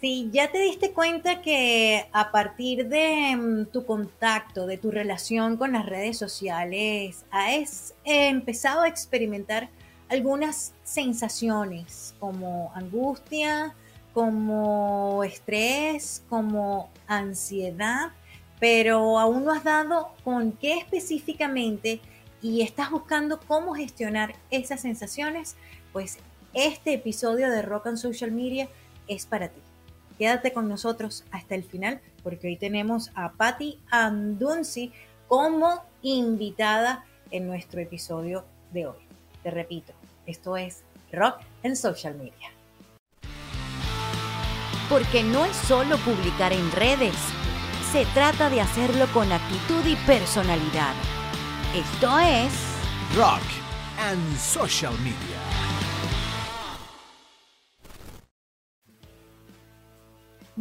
Si ya te diste cuenta que a partir de mm, tu contacto, de tu relación con las redes sociales, has empezado a experimentar algunas sensaciones como angustia, como estrés, como ansiedad, pero aún no has dado con qué específicamente y estás buscando cómo gestionar esas sensaciones, pues este episodio de Rock and Social Media es para ti. Quédate con nosotros hasta el final porque hoy tenemos a Patti Andunzi como invitada en nuestro episodio de hoy. Te repito, esto es Rock and Social Media. Porque no es solo publicar en redes, se trata de hacerlo con actitud y personalidad. Esto es Rock and Social Media.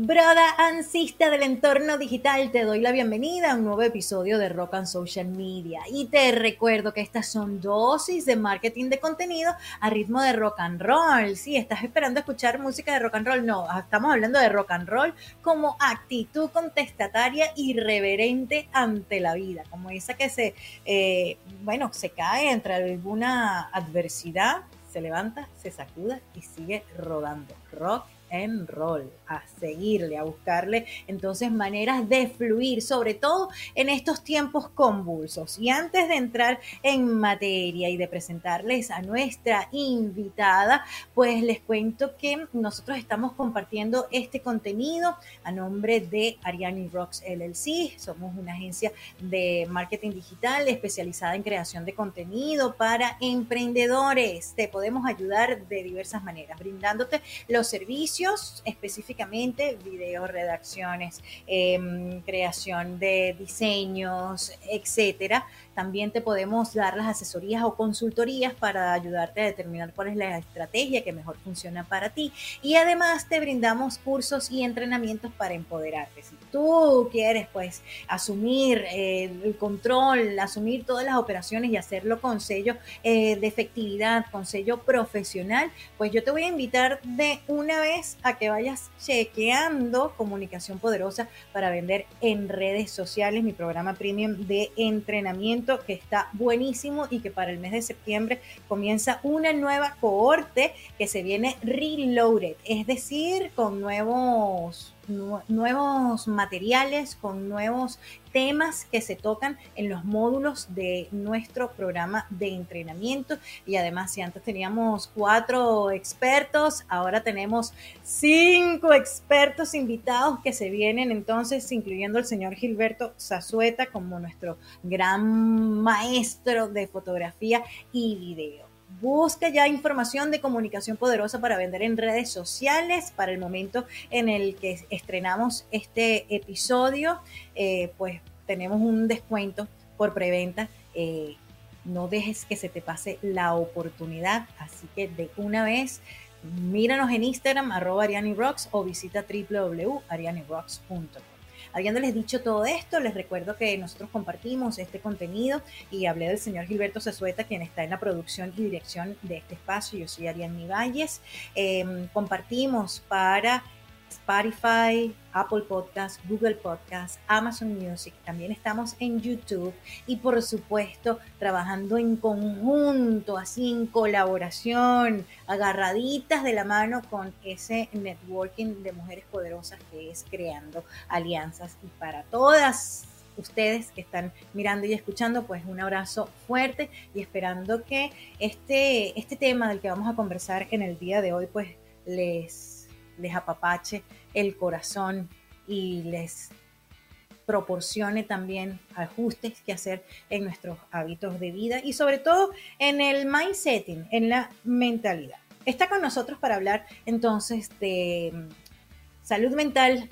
Broda ansista del entorno digital, te doy la bienvenida a un nuevo episodio de Rock and Social Media. Y te recuerdo que estas son dosis de marketing de contenido a ritmo de rock and roll. Si estás esperando escuchar música de rock and roll, no, estamos hablando de rock and roll como actitud contestataria irreverente ante la vida, como esa que se, eh, bueno, se cae entre alguna adversidad, se levanta, se sacuda y sigue rodando. Rock en rol, a seguirle, a buscarle entonces maneras de fluir, sobre todo en estos tiempos convulsos. Y antes de entrar en materia y de presentarles a nuestra invitada, pues les cuento que nosotros estamos compartiendo este contenido a nombre de Ariani Rocks LLC. Somos una agencia de marketing digital especializada en creación de contenido para emprendedores. Te podemos ayudar de diversas maneras, brindándote los servicios específicamente videos, redacciones, em, creación de diseños, etcétera. También te podemos dar las asesorías o consultorías para ayudarte a determinar cuál es la estrategia que mejor funciona para ti. Y además te brindamos cursos y entrenamientos para empoderarte. Si tú quieres pues asumir eh, el control, asumir todas las operaciones y hacerlo con sello eh, de efectividad, con sello profesional, pues yo te voy a invitar de una vez a que vayas chequeando Comunicación Poderosa para vender en redes sociales, mi programa premium de entrenamiento que está buenísimo y que para el mes de septiembre comienza una nueva cohorte que se viene reloaded, es decir, con nuevos nuevos materiales, con nuevos temas que se tocan en los módulos de nuestro programa de entrenamiento. Y además, si antes teníamos cuatro expertos, ahora tenemos cinco expertos invitados que se vienen entonces, incluyendo el señor Gilberto Zazueta como nuestro gran maestro de fotografía y video. Busca ya información de comunicación poderosa para vender en redes sociales. Para el momento en el que estrenamos este episodio, eh, pues tenemos un descuento por preventa. Eh, no dejes que se te pase la oportunidad. Así que de una vez, míranos en Instagram, arroba Rocks o visita www.arianirocks.com. Habiéndoles dicho todo esto, les recuerdo que nosotros compartimos este contenido y hablé del señor Gilberto Cesueta, quien está en la producción y dirección de este espacio. Yo soy Ariane Valles. Em, compartimos para Spotify, Apple Podcast, Google Podcast, Amazon Music. También estamos en YouTube y por supuesto trabajando en conjunto, así en colaboración, agarraditas de la mano con ese networking de mujeres poderosas que es creando alianzas. Y para todas ustedes que están mirando y escuchando, pues un abrazo fuerte y esperando que este, este tema del que vamos a conversar en el día de hoy, pues les les apapache el corazón y les proporcione también ajustes que hacer en nuestros hábitos de vida y sobre todo en el mindsetting, en la mentalidad. Está con nosotros para hablar entonces de mm, salud mental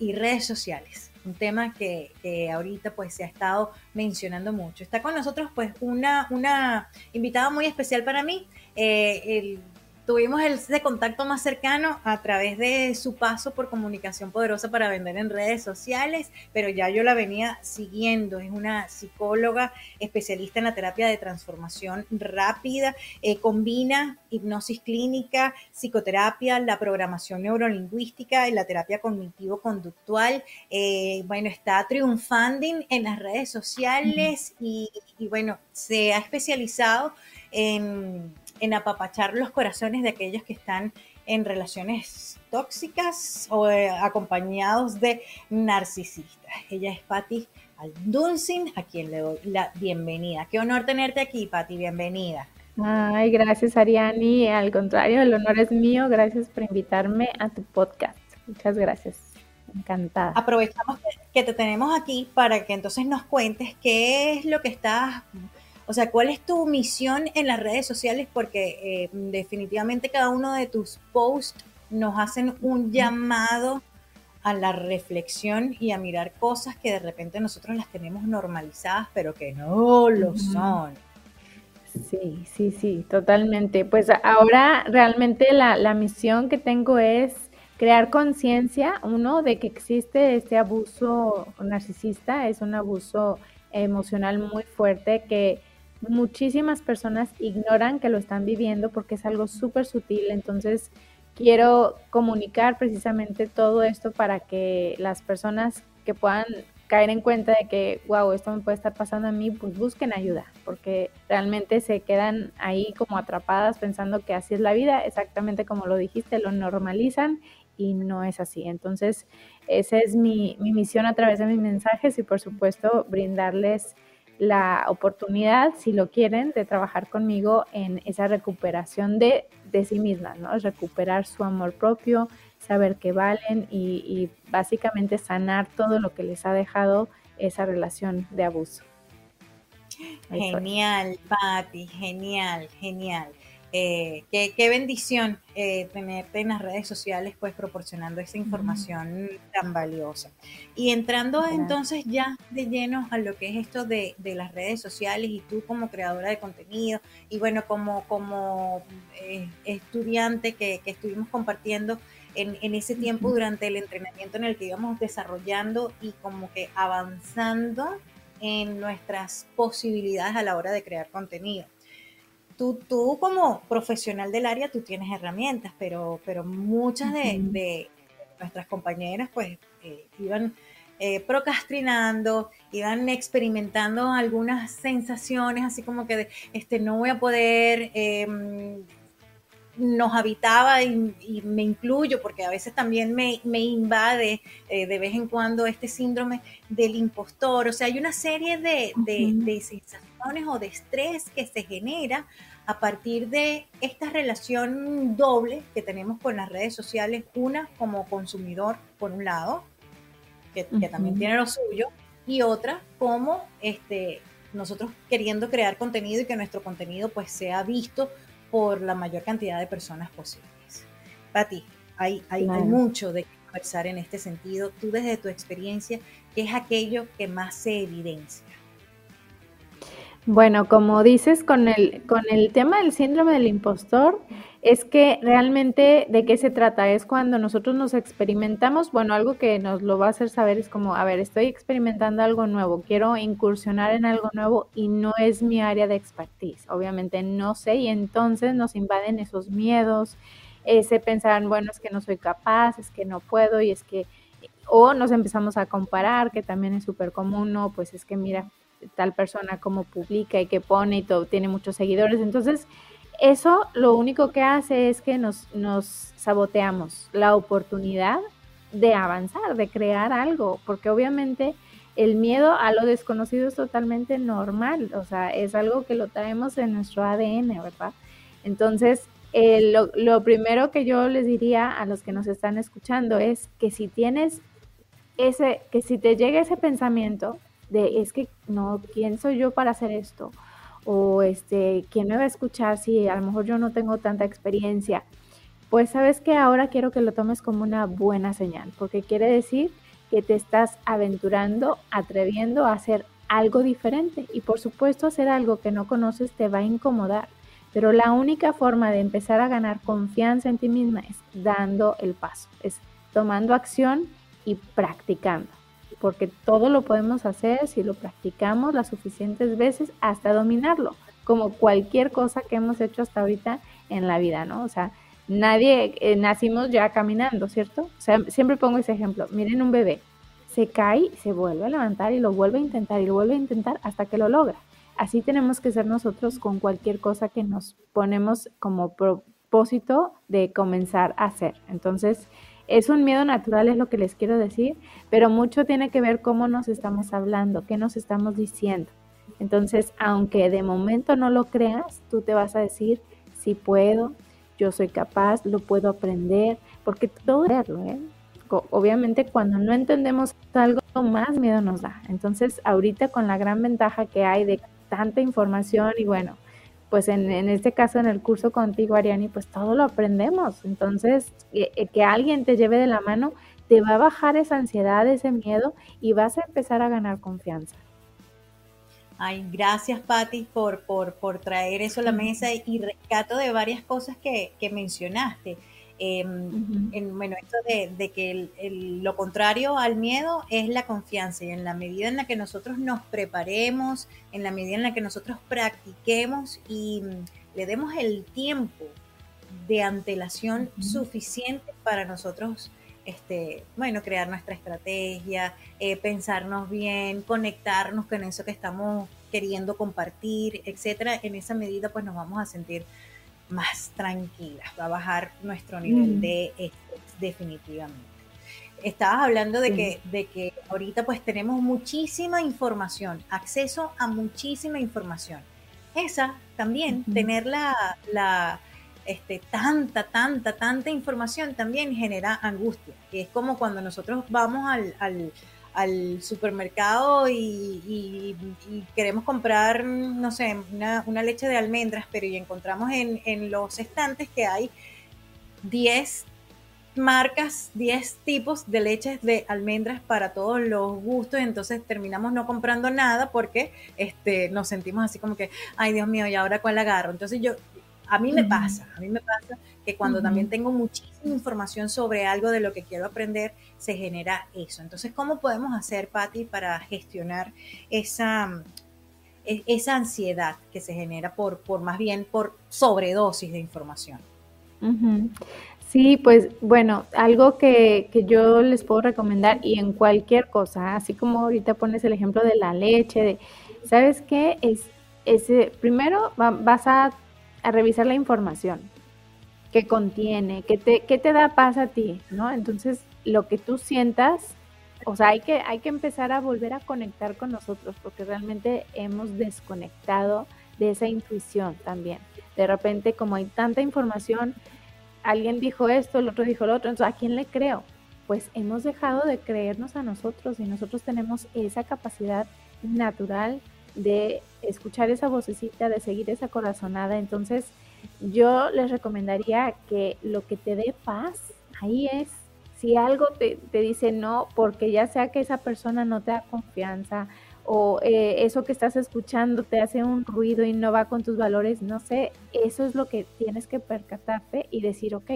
y redes sociales, un tema que, ahorita pues se ha estado mencionando mucho. Está con nosotros pues una, una invitada muy especial para mí, eh, el tuvimos ese contacto más cercano a través de su paso por comunicación poderosa para vender en redes sociales, pero ya yo la venía siguiendo. Es una psicóloga especialista en la terapia de transformación rápida, eh, combina hipnosis clínica, psicoterapia, la programación neurolingüística y la terapia cognitivo-conductual. Eh, bueno, está triunfando en las redes sociales y, y bueno, se ha especializado en en apapachar los corazones de aquellos que están en relaciones tóxicas o eh, acompañados de narcisistas. Ella es Patti Aldunsin, a quien le doy la bienvenida. Qué honor tenerte aquí, Patti, bienvenida. Ay, gracias Ariani. Al contrario, el honor es mío. Gracias por invitarme a tu podcast. Muchas gracias. Encantada. Aprovechamos que te tenemos aquí para que entonces nos cuentes qué es lo que estás o sea, ¿cuál es tu misión en las redes sociales? Porque eh, definitivamente cada uno de tus posts nos hacen un llamado a la reflexión y a mirar cosas que de repente nosotros las tenemos normalizadas, pero que no lo son. Sí, sí, sí, totalmente. Pues ahora realmente la, la misión que tengo es crear conciencia, uno, de que existe este abuso narcisista, es un abuso emocional muy fuerte que muchísimas personas ignoran que lo están viviendo porque es algo súper sutil. Entonces, quiero comunicar precisamente todo esto para que las personas que puedan caer en cuenta de que, wow, esto me puede estar pasando a mí, pues busquen ayuda, porque realmente se quedan ahí como atrapadas pensando que así es la vida, exactamente como lo dijiste, lo normalizan y no es así. Entonces, esa es mi, mi misión a través de mis mensajes y por supuesto brindarles la oportunidad, si lo quieren, de trabajar conmigo en esa recuperación de, de sí mismas, ¿no? Recuperar su amor propio, saber que valen y, y básicamente sanar todo lo que les ha dejado esa relación de abuso. Genial, Patti, genial, genial. Eh, qué, bendición eh, tenerte en las redes sociales, pues proporcionando esa información tan valiosa. Y entrando entonces ya de lleno a lo que es esto de, las redes sociales y tú como creadora de contenido y bueno, como, como eh, estudiante que, estuvimos compartiendo en, en, ese tiempo durante el entrenamiento en el que íbamos desarrollando y como que avanzando en nuestras posibilidades a la hora de crear contenido tú, tú como profesional del área, tú tienes herramientas, pero, pero muchas de, nuestras compañeras pues eh, iban eh, procrastinando, iban experimentando algunas sensaciones así como que de, este, no voy a poder, em, nos habitaba y, me incluyo porque a veces también me, invade eh, de vez en cuando este síndrome del impostor, o sea, hay una serie de, de sensaciones o de estrés que se genera a partir de esta relación doble que tenemos con las redes sociales, una como consumidor, por un lado, que, también tiene lo suyo, y otra como este, nosotros queriendo crear contenido y que nuestro contenido pues sea visto por la mayor cantidad de personas posibles. Pati, hay, hay, hay mucho de conversar en este sentido. Tú desde tu experiencia, ¿qué es aquello que más se evidencia? Bueno, como dices, con el, con el tema del síndrome del impostor, es que realmente de qué se trata, es cuando nosotros nos experimentamos, bueno, algo que nos lo va a hacer saber es como, a ver, estoy experimentando algo nuevo, quiero incursionar en algo nuevo y no es mi área de expertise, obviamente no sé, y entonces nos invaden esos miedos, ese pensar, bueno, es que no soy capaz, es que no puedo y es que, o nos empezamos a comparar, que también es súper común, no, pues es que mira, tal persona como publica y que pone y todo, tiene muchos seguidores. Entonces, eso lo único que hace es que nos, nos saboteamos la oportunidad de avanzar, de crear algo, porque obviamente el miedo a lo desconocido es totalmente normal, o sea, es algo que lo traemos en nuestro ADN, ¿verdad? Entonces, eh, lo, lo, primero que yo les diría a los que nos están escuchando es que si tienes ese, que si te llega ese pensamiento, de es que no, ¿quién soy yo para hacer esto? O este, ¿quién me va a escuchar si a lo mejor yo no tengo tanta experiencia? Pues sabes que ahora quiero que lo tomes como una buena señal, porque quiere decir que te estás aventurando, atreviendo a hacer algo diferente. Y por supuesto hacer algo que no conoces te va a incomodar, Pero la única forma de empezar a ganar confianza en ti misma es dando el paso, es tomando acción y practicando. Porque todo lo podemos hacer si lo practicamos las suficientes veces hasta dominarlo, como cualquier cosa que hemos hecho hasta ahorita en la vida, ¿no? O sea, nadie eh, nacimos ya caminando, ¿cierto? O sea, siempre pongo ese ejemplo. Miren un bebé, se cae, se vuelve a levantar y lo vuelve a intentar y lo vuelve a intentar hasta que lo logra. Así tenemos que ser nosotros con cualquier cosa que nos ponemos como propósito de comenzar a hacer. Entonces, es un miedo natural, es lo que les quiero decir, pero mucho tiene que ver cómo nos estamos hablando, qué nos estamos diciendo. Entonces, aunque de momento no lo creas, tú te vas a decir, si puedo, yo soy capaz, lo puedo aprender, porque todo es ¿eh? Obviamente cuando no entendemos algo, más miedo nos da. Entonces, ahorita con la gran ventaja que hay de tanta información y bueno, pues en, este caso en el curso contigo, Ariani, pues todo lo aprendemos. Entonces, que, eh, que alguien te lleve de la mano te va a bajar esa ansiedad, ese miedo y vas a empezar a ganar confianza. Ay, gracias Patti por, por, por, traer eso a la mesa y rescato de varias cosas que, que mencionaste. Em, en, bueno, esto de, que lo contrario al miedo es la confianza y en la medida en la que nosotros nos preparemos, en la medida en la que nosotros practiquemos y mm, le demos el tiempo de antelación suficiente para nosotros este, bueno, crear nuestra estrategia, eh, pensarnos bien, conectarnos con eso que estamos queriendo compartir, etcétera. En esa medida, pues nos vamos a sentir más tranquilas, va a bajar nuestro nivel de estrés definitivamente. Estabas hablando de, que, de que ahorita pues tenemos muchísima información, acceso a muchísima información. Esa también, tener la, la este, tanta, tanta, tanta información también genera angustia, es como cuando nosotros vamos al, al, supermercado y, queremos comprar, no sé, una, leche de almendras, pero y encontramos en, en los estantes que hay 10 marcas, 10 tipos de leches de almendras para todos los gustos, entonces terminamos no comprando nada porque este, nos sentimos así como que, ay Dios mío, ¿y ahora cuál agarro? Entonces yo, a mí me pasa, a mí me pasa que cuando también tengo muchísima información sobre algo de lo que quiero aprender, se genera eso. Entonces, ¿cómo podemos hacer, Patti, para gestionar esa, e, esa ansiedad que se genera por, por más bien por sobredosis de información? Sí, pues bueno, algo que, yo les puedo recomendar y en cualquier cosa, así como ahorita pones el ejemplo de la leche, de, ¿sabes qué? Es, ese, primero vas a a revisar la información que contiene, que te, que te da paz a ti, ¿no? Entonces, lo que tú sientas, o sea, hay que, hay que empezar a volver a conectar con nosotros, porque realmente hemos desconectado de esa intuición también. De repente, como hay tanta información, alguien dijo esto, el otro dijo lo otro, entonces, ¿a quién le creo? Pues hemos dejado de creernos a nosotros y nosotros tenemos esa capacidad natural de escuchar esa vocecita, de seguir esa corazonada. Entonces, yo les recomendaría que lo que te dé paz, ahí es. Si algo te, dice no, porque ya sea que esa persona no te da confianza o eh, eso que estás escuchando te hace un ruido y no va con tus valores, no sé, eso es lo que tienes que percatarte y decir, ok,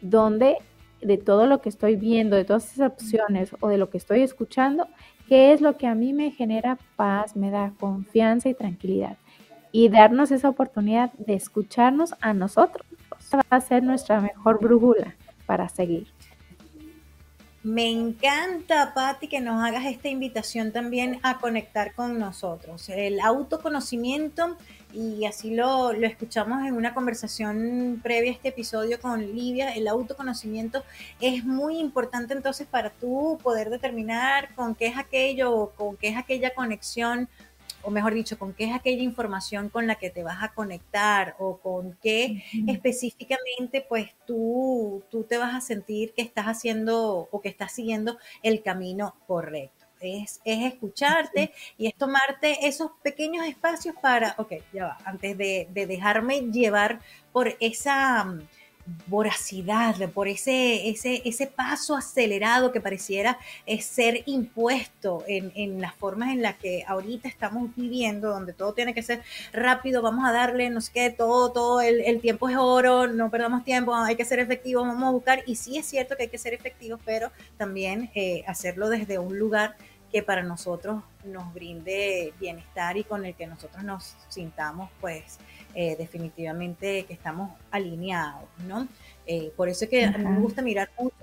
¿dónde de todo lo que estoy viendo, de todas esas opciones o de lo que estoy escuchando, qué es lo que a mí me genera paz, me da confianza y tranquilidad. Y darnos esa oportunidad de escucharnos a nosotros va a ser nuestra mejor brújula para seguir. Me encanta, Patti, que nos hagas esta invitación también a conectar con nosotros. El autoconocimiento, y así lo, lo, escuchamos en una conversación previa a este episodio con Livia, el autoconocimiento es muy importante entonces para tú poder determinar con qué es aquello, con qué es aquella conexión o mejor dicho, con qué es aquella información con la que te vas a conectar o con qué específicamente pues tú, tú te vas a sentir que estás haciendo o que estás siguiendo el camino correcto. Es, es, escucharte y es tomarte esos pequeños espacios para, ok, ya va, antes de, de dejarme llevar por esa voracidad, por ese, ese, ese paso acelerado que pareciera ser impuesto en, en, las formas en las que ahorita estamos viviendo, donde todo tiene que ser rápido, vamos a darle, no sé qué, todo, todo, el, el tiempo es oro, no perdamos tiempo, hay que ser efectivos, vamos a buscar, y sí es cierto que hay que ser efectivos, pero también eh, hacerlo desde un lugar que para nosotros nos brinde bienestar y con el que nosotros nos sintamos pues eh, definitivamente que estamos alineados, ¿no? Eh, por eso es que a mí me gusta mirar mucho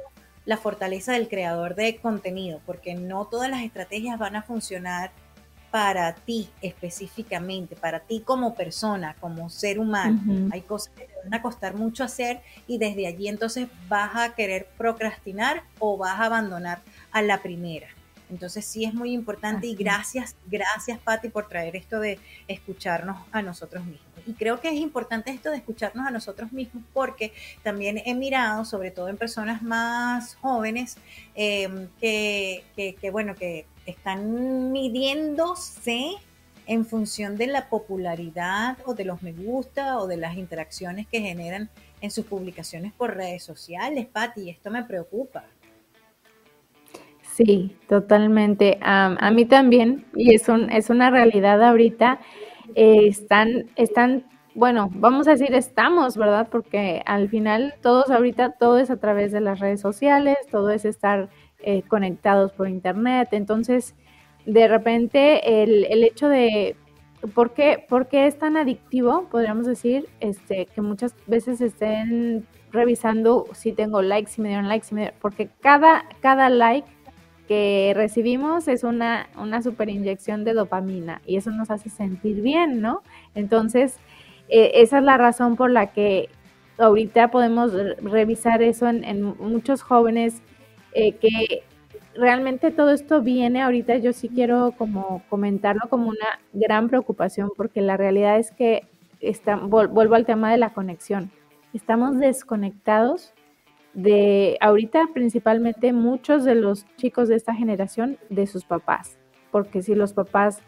la fortaleza del creador de contenido, porque no todas las estrategias van a funcionar para ti específicamente, para ti como persona, como ser humano. Hay cosas que te van a costar mucho hacer y desde allí entonces vas a querer procrastinar o vas a abandonar a la primera. Entonces sí es muy importante y gracias, gracias Patti por traer esto de escucharnos a nosotros mismos. Y creo que es importante esto de escucharnos a nosotros mismos porque también he mirado, sobre todo en personas más jóvenes, em, que, que, bueno, que están midiéndose en función de la popularidad o de los me gusta o de las interacciones que generan en sus publicaciones por redes sociales, Patti, esto me preocupa. Sí, totalmente. a mí también, y es, un, es una realidad ahorita, eh, están, están, bueno, vamos a decir estamos, ¿verdad? Porque al final todos ahorita, todo es a través de las redes sociales, todo es estar eh, conectados por internet. Entonces, de repente, el, el hecho de, ¿por qué, ¿por qué es tan adictivo? Podríamos decir, este, que muchas veces estén revisando si tengo likes, si me dieron likes, si me porque cada, cada like recibimos es una, una super inyección de dopamina y eso nos hace sentir bien, ¿no? Entonces, eh, esa es la razón por la que ahorita podemos revisar eso en, muchos jóvenes eh, que realmente todo esto viene ahorita, yo sí quiero como comentarlo como una gran preocupación porque la realidad es que está, vuelvo al tema de la conexión. Estamos desconectados de ahorita principalmente muchos de los chicos de esta generación de sus papás, porque si los papás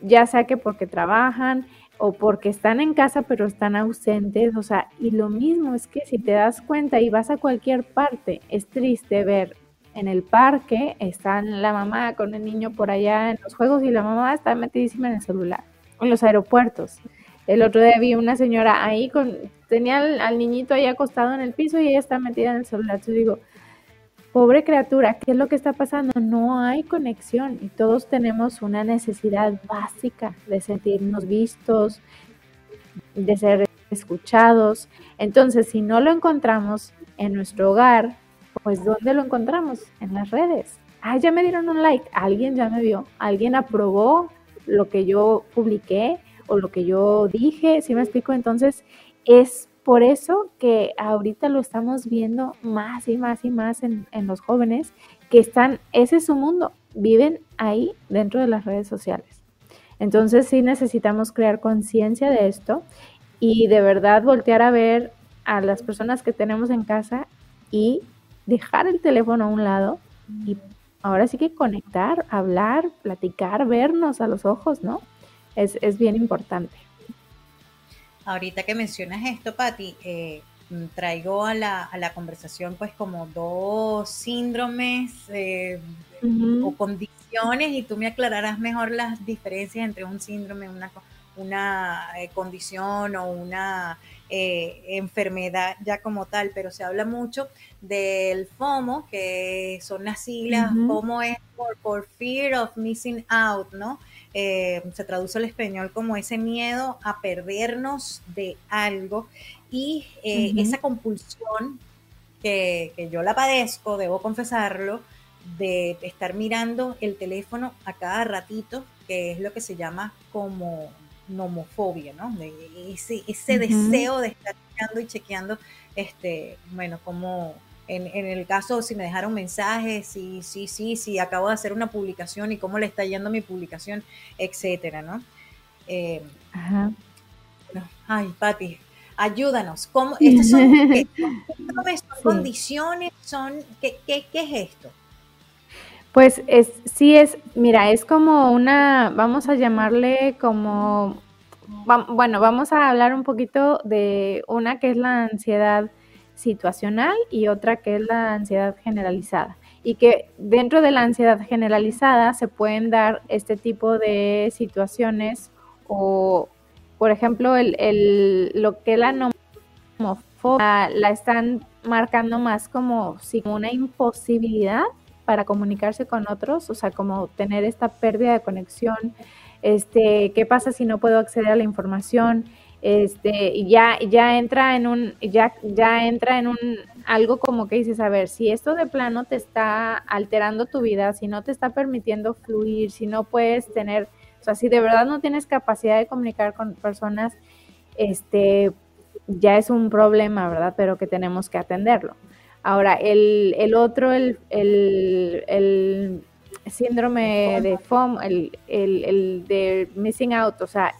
ya sea que porque trabajan o porque están en casa pero están ausentes, o sea, y lo mismo es que si te das cuenta y vas a cualquier parte, es triste ver en el parque, está la mamá con el niño por allá en los juegos y la mamá está metidísima en el celular, en los aeropuertos. El otro día vi una señora ahí con, tenía al, niñito ahí acostado en el piso y ella está metida en el celular. Yo digo, pobre criatura, ¿qué es lo que está pasando? No hay conexión y todos tenemos una necesidad básica de sentirnos vistos, de ser escuchados. Entonces, si no lo encontramos en nuestro hogar, pues ¿dónde lo encontramos? En las redes. Ah, ya me dieron un like, alguien ya me vio, alguien aprobó lo que yo publiqué, o lo que yo dije, ¿sí me explico? Entonces, es por eso que ahorita lo estamos viendo más y más y más en, los jóvenes que están, ese es su mundo, viven ahí dentro de las redes sociales. Entonces sí necesitamos crear conciencia de esto y de verdad voltear a ver a las personas que tenemos en casa y dejar el teléfono a un lado y ahora sí que conectar, hablar, platicar, vernos a los ojos, ¿no? Es, bien importante. Ahorita que mencionas esto, Patti, eh, traigo a la, a la, conversación pues como dos síndromes eh, o condiciones y tú me aclararás mejor las diferencias entre un síndrome, una, una eh, condición o una enfermedad ya como tal, pero se habla mucho del FOMO, que son las siglas, FOMO es por, por Fear of Missing Out, ¿no? Eh, se traduce al español como ese miedo a perdernos de algo y eh, esa compulsión que, yo la padezco, debo confesarlo, de estar mirando el teléfono a cada ratito, que es lo que se llama como nomofobia, ¿no? ese, ese deseo de estar chequeando y chequeando, este, bueno, como en, el caso, si me dejaron mensajes, sí, sí, sí, sí, acabo de hacer una publicación y cómo le está yendo mi publicación, etcétera, ¿no? Eh, Ajá. ay, Pati, ayúdanos. ¿Cómo, estas son, condiciones? Son, ¿qué, qué, qué es esto? Pues es, sí es, mira, es como una, vamos a llamarle como, bueno, vamos a hablar un poquito de una que es la ansiedad situacional y otra que es la ansiedad generalizada. Y que dentro de la ansiedad generalizada se pueden dar este tipo de situaciones o, por ejemplo, el, lo que la nomofobia la están marcando más como, como una imposibilidad para comunicarse con otros, o sea, como tener esta pérdida de conexión, este, qué pasa si no puedo acceder a la información, este, ya, ya entra en un, ya, ya entra en un algo como que dices, a ver, si esto de plano te está alterando tu vida, si no te está permitiendo fluir, si no puedes tener, o sea, si de verdad no tienes capacidad de comunicar con personas, este, ya es un problema, ¿verdad? Pero que tenemos que atenderlo. Ahora, el, el otro, el, el, el síndrome de FOM, el, el, de missing out, o sea,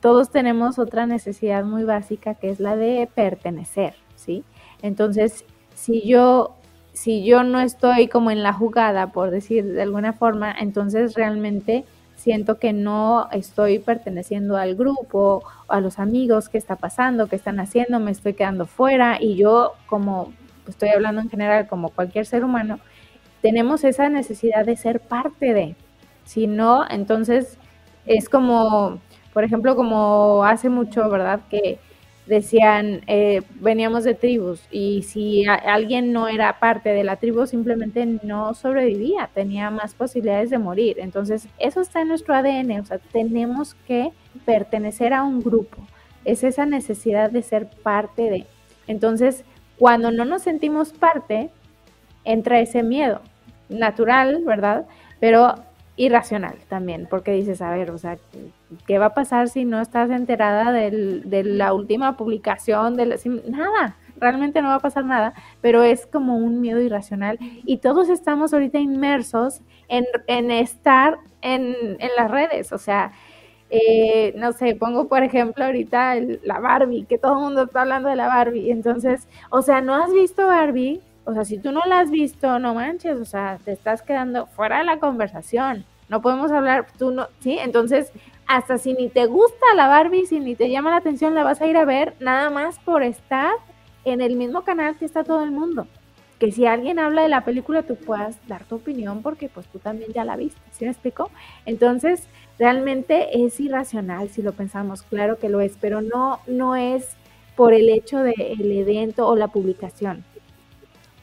todos tenemos otra necesidad muy básica que es la de pertenecer, ¿sí? Entonces, si yo si yo no estoy como en la jugada, por decir de alguna forma, entonces realmente siento que no estoy perteneciendo al grupo, a los amigos, qué está pasando, qué están haciendo, me estoy quedando fuera y yo como estoy hablando en general como cualquier ser humano, tenemos esa necesidad de ser parte de. Si no, entonces es como por ejemplo, como hace mucho, ¿verdad? Que decían, eh, veníamos de tribus y si alguien no era parte de la tribu, simplemente no sobrevivía, tenía más posibilidades de morir. Entonces, eso está en nuestro ADN, o sea, tenemos que pertenecer a un grupo. Es esa necesidad de ser parte de. Entonces, cuando no nos sentimos parte, entra ese miedo natural, ¿verdad? Pero irracional también, porque dices, a ver, o sea, ¿qué va a pasar si no estás enterada de la última publicación? De nada, realmente no va a pasar nada, pero es como un miedo irracional y todos estamos ahorita inmersos en, estar en, las redes, o sea, eh, no sé, pongo por ejemplo ahorita la Barbie, que todo el mundo está hablando de la Barbie, entonces, o sea, ¿no has visto Barbie? O sea, si tú no la has visto, no manches, o sea, te estás quedando fuera de la conversación. No podemos hablar, tú no, ¿sí? Entonces, hasta si ni te gusta la Barbie, si ni te llama la atención, la vas a ir a ver nada más por estar en el mismo canal que está todo el mundo. Que si alguien habla de la película, tú puedas dar tu opinión porque pues tú también ya la viste, ¿sí me explico? Entonces, realmente es irracional si lo pensamos, claro que lo es, pero no, no es por el hecho del evento o la publicación.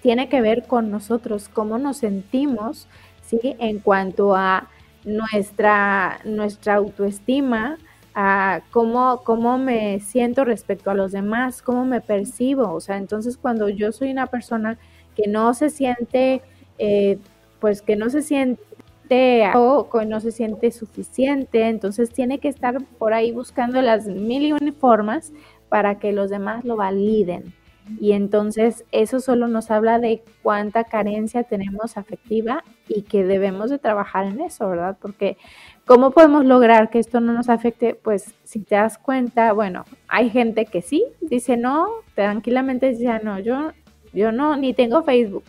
Tiene que ver con nosotros, cómo nos sentimos, ¿sí? En cuanto a nuestra, nuestra autoestima, a cómo, cómo me siento respecto a los demás, cómo me percibo. O sea, entonces cuando yo soy una persona que no se siente, eh, pues que no se siente o no se siente suficiente, entonces tiene que estar por ahí buscando las mil y una formas para que los demás lo validen. Y entonces eso solo nos habla de cuánta carencia tenemos afectiva y que debemos de trabajar en eso, ¿verdad? Porque ¿cómo podemos lograr que esto no nos afecte? Pues si te das cuenta, bueno, hay gente que sí, dice no, tranquilamente dice, ah, no, yo, yo no, ni tengo Facebook.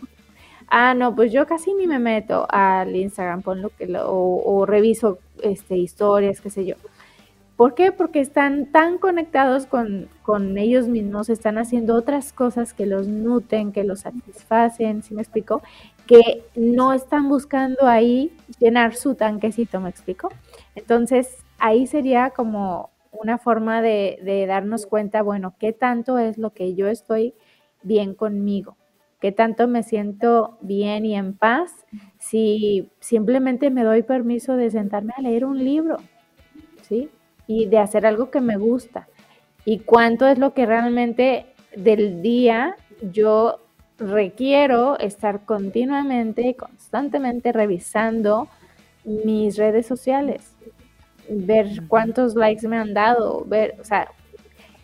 Ah, no, pues yo casi ni me meto al Instagram, ponlo que lo, o, o reviso este, historias, qué sé yo. ¿Por qué? Porque están tan conectados con, ellos mismos, están haciendo otras cosas que los nutren, que los satisfacen, ¿sí me explico? Que no están buscando ahí llenar su tanquecito, ¿me explico? Entonces, ahí sería como una forma de, de darnos cuenta, bueno, qué tanto es lo que yo estoy bien conmigo, qué tanto me siento bien y en paz si simplemente me doy permiso de sentarme a leer un libro, ¿sí? Y de hacer algo que me gusta. Y cuánto es lo que realmente del día yo requiero estar continuamente, constantemente revisando mis redes sociales, ver cuántos likes me han dado, ver, o sea,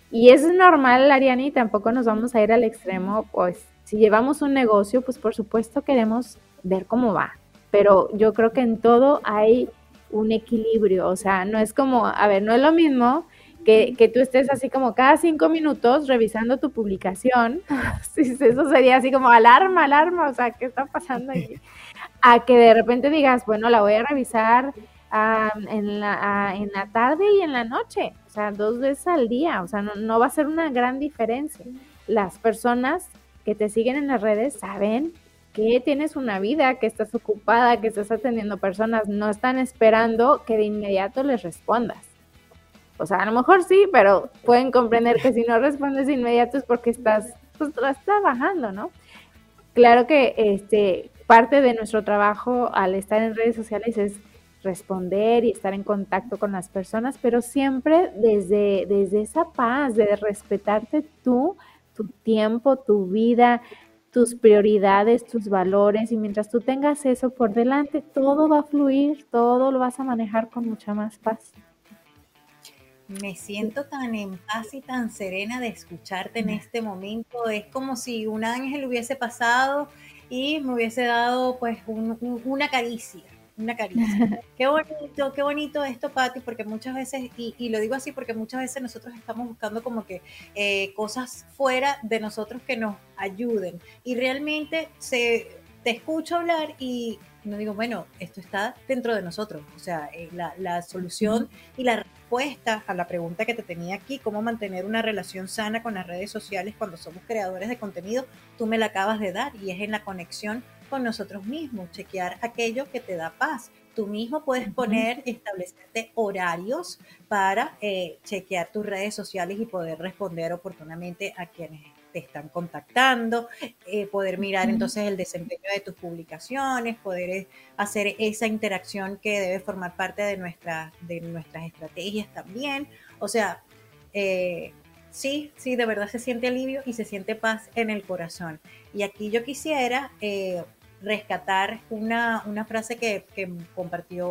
y es normal, Ariani, tampoco nos vamos a ir al extremo, pues si llevamos un negocio, pues por supuesto queremos ver cómo va, pero yo creo que en todo hay un equilibrio, o sea, no es como, a ver, no es lo mismo que, que, tú estés así como cada cinco minutos revisando tu publicación, eso sería así como alarma, alarma, o sea, ¿qué está pasando aquí? A que de repente digas, bueno, la voy a revisar en, la, en la tarde y en la noche, o sea, dos veces al día, o sea, no, no va a ser una gran diferencia. las personas que te siguen en las redes saben que tienes una vida, que estás ocupada, que estás atendiendo personas, no están esperando que de inmediato les respondas. O sea, a lo mejor sí, pero pueden comprender que si no respondes de inmediato es porque estás, pues, trabajando, ¿no? Claro que este, parte de nuestro trabajo al estar en redes sociales es responder y estar en contacto con las personas, pero siempre desde, desde esa paz de respetarte tú, tu tiempo, tu vida, tus prioridades, tus valores y mientras tú tengas eso por delante, todo va a fluir, todo lo vas a manejar con mucha más paz. Me siento tan en paz y tan serena de escucharte en este momento. Es como si un ángel hubiese pasado y me hubiese dado pues una caricia una caricia. Qué bonito, qué bonito esto, Patti, porque muchas veces, y, lo digo así porque muchas veces nosotros estamos buscando como que eh, cosas fuera de nosotros que nos ayuden. Y realmente se, te escucho hablar y no digo, bueno, esto está dentro de nosotros. O sea, eh, la, la solución y la respuesta a la pregunta que te tenía aquí, cómo mantener una relación sana con las redes sociales cuando somos creadores de contenido, tú me la acabas de dar y es en la conexión con nosotros mismos, chequear aquello que te da paz. Tú mismo puedes poner, establecerte horarios para eh, chequear tus redes sociales y poder responder oportunamente a quienes te están contactando, eh, poder mirar entonces el desempeño de tus publicaciones, poder eh, hacer esa interacción que debe formar parte de, nuestra, de nuestras estrategias también. O sea, sí, sí, de verdad se siente alivio y se siente paz en el corazón. Y aquí yo quisiera rescatar una, una frase que, compartió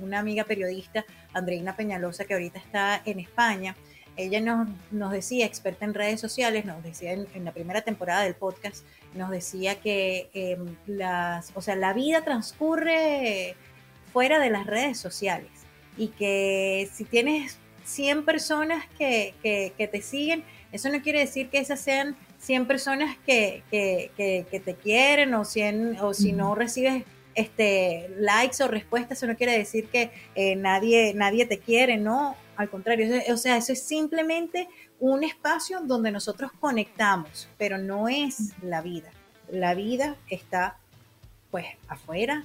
una amiga periodista, Andreina Peñalosa, que ahorita está en España. Ella nos, nos decía, experta en redes sociales, nos decía en, la primera temporada del podcast, nos decía que em, las, o sea, la vida transcurre fuera de las redes sociales y que si tienes 100 personas que, que te siguen, eso no quiere decir que esas sean 100 personas que, te quieren o, 100, o si no recibes este, likes o respuestas, eso no quiere decir que eh, nadie, nadie te quiere, no, al contrario, o sea, eso es simplemente un espacio donde nosotros conectamos, pero no es la vida. La vida está pues afuera,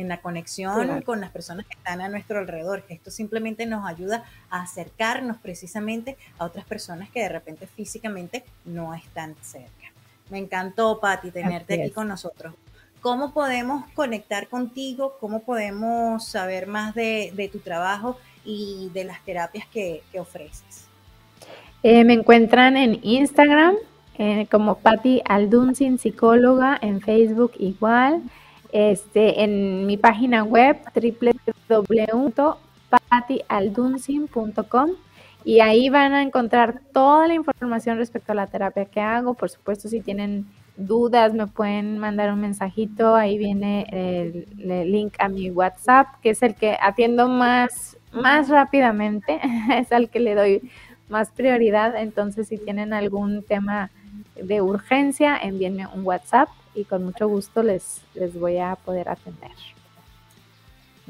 en la conexión con las personas que están a nuestro alrededor. Esto simplemente nos ayuda a acercarnos precisamente a otras personas que de repente físicamente no están cerca. Me encantó, Patti, tenerte aquí con nosotros. ¿Cómo podemos conectar contigo? ¿Cómo podemos saber más de, tu trabajo y de las terapias que, ofreces? Eh, me encuentran en Instagram eh, como Patti Aldunsin, psicóloga, en Facebook igual este, en mi página web www.patialdunsin.com y ahí van a encontrar toda la información respecto a la terapia que hago. Por supuesto, si tienen dudas, me pueden mandar un mensajito. Ahí viene el, link a mi WhatsApp, que es el que atiendo más, más rápidamente, es al que le doy más prioridad. Entonces, si tienen algún tema de urgencia, envíenme un WhatsApp y con mucho gusto les, les voy a poder atender.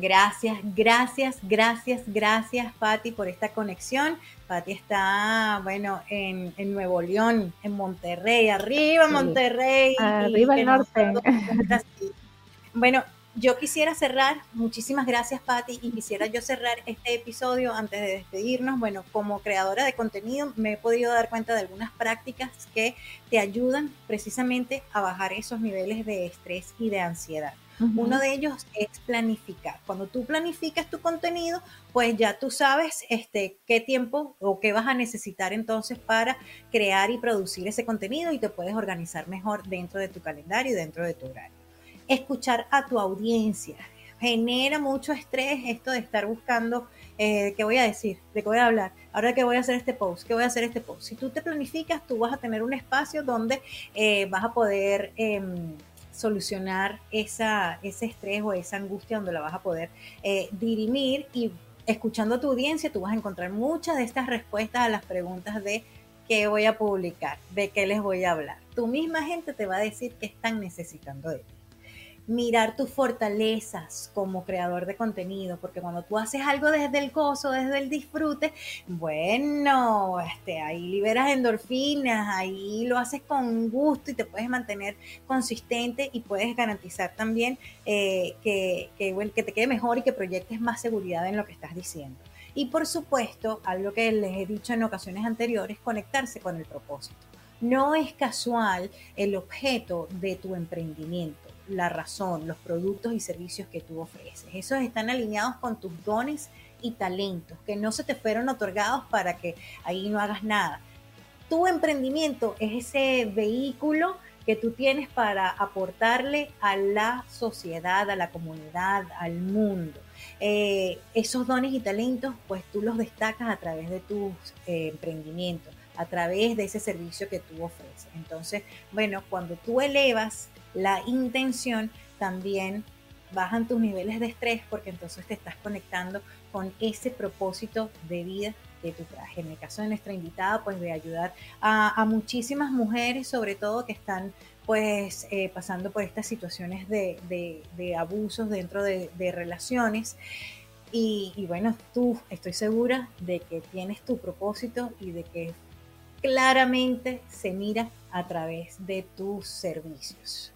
Gracias, gracias, gracias, gracias, Patti, por esta conexión. Patti está, bueno, en, Nuevo León, en Monterrey, arriba Monterrey. Arriba el norte. bueno, yo quisiera cerrar, muchísimas gracias Patti, y quisiera yo cerrar este episodio antes de despedirnos. Bueno, como creadora de contenido me he podido dar cuenta de algunas prácticas que te ayudan precisamente a bajar esos niveles de estrés y de ansiedad. Uno de ellos es planificar. Cuando tú planificas tu contenido, pues ya tú sabes este, qué tiempo o qué vas a necesitar entonces para crear y producir ese contenido y te puedes organizar mejor dentro de tu calendario y dentro de tu horario escuchar a tu audiencia. Genera mucho estrés esto de estar buscando eh, qué voy a decir, de qué voy a hablar, ahora que voy a hacer este post, qué voy a hacer este post. Si tú te planificas, tú vas a tener un espacio donde eh, vas a poder em, solucionar esa, ese estrés o esa angustia, donde la vas a poder eh, dirimir y escuchando a tu audiencia, tú vas a encontrar muchas de estas respuestas a las preguntas de qué voy a publicar, de qué les voy a hablar. Tu misma gente te va a decir qué están necesitando de ti. Mirar tus fortalezas como creador de contenido, porque cuando tú haces algo desde el gozo, desde el disfrute, bueno, este, ahí liberas endorfinas, ahí lo haces con gusto y te puedes mantener consistente y puedes garantizar también eh, que, que, que te quede mejor y que proyectes más seguridad en lo que estás diciendo. Y por supuesto, algo que les he dicho en ocasiones anteriores, conectarse con el propósito. No es casual el objeto de tu emprendimiento, la razón, los productos y servicios que tú ofreces. Esos están alineados con tus dones y talentos, que no se te fueron otorgados para que ahí no hagas nada. Tu emprendimiento es ese vehículo que tú tienes para aportarle a la sociedad, a la comunidad, al mundo. Eh, esos dones y talentos, pues tú los destacas a través de tus eh, emprendimientos, a través de ese servicio que tú ofreces. Entonces, bueno, cuando tú elevas la intención, también bajan tus niveles de estrés porque entonces te estás conectando con ese propósito de vida que tú traes. En el caso de nuestra invitada, pues de ayudar a, muchísimas mujeres, sobre todo que están pues eh, pasando por estas situaciones de, abusos dentro de, relaciones. Y, bueno, tú estoy segura de que tienes tu propósito y de que claramente se mira a través de tus servicios.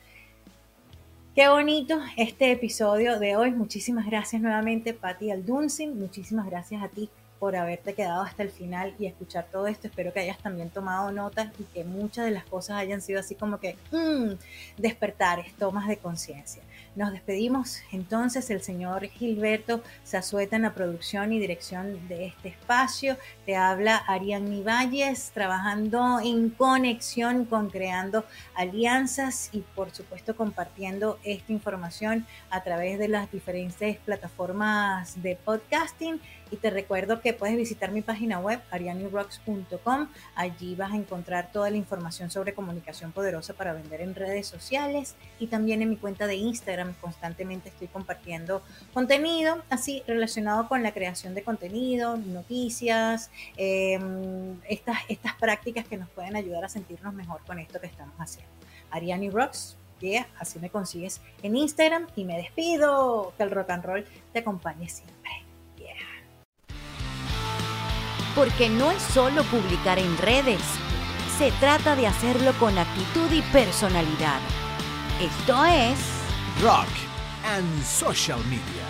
Qué bonito este episodio de hoy. Muchísimas gracias nuevamente, Patti Aldunsin. Muchísimas gracias a ti por haberte quedado hasta el final y escuchar todo esto. Espero que hayas también tomado notas y que muchas de las cosas hayan sido así como que mmm, despertares, tomas de conciencia. Nos despedimos entonces el señor Gilberto Zazueta en la producción y dirección de este espacio. Te habla Ariadne Valles, trabajando en conexión con creando alianzas y por supuesto compartiendo esta información a través de las diferentes plataformas de podcasting. Y te recuerdo que puedes visitar mi página web, arianirocks.com. Allí vas a encontrar toda la información sobre comunicación poderosa para vender en redes sociales y también en mi cuenta de Instagram constantemente estoy compartiendo contenido así relacionado con la creación de contenido, noticias, em, estas, estas prácticas que nos pueden ayudar a sentirnos mejor con esto que estamos haciendo. Ariani Rocks, yeah, así me consigues en Instagram y me despido. Que el rock and roll te acompañe siempre. Yeah. Porque no es solo publicar en redes, se trata de hacerlo con actitud y personalidad. Esto es rock and social media.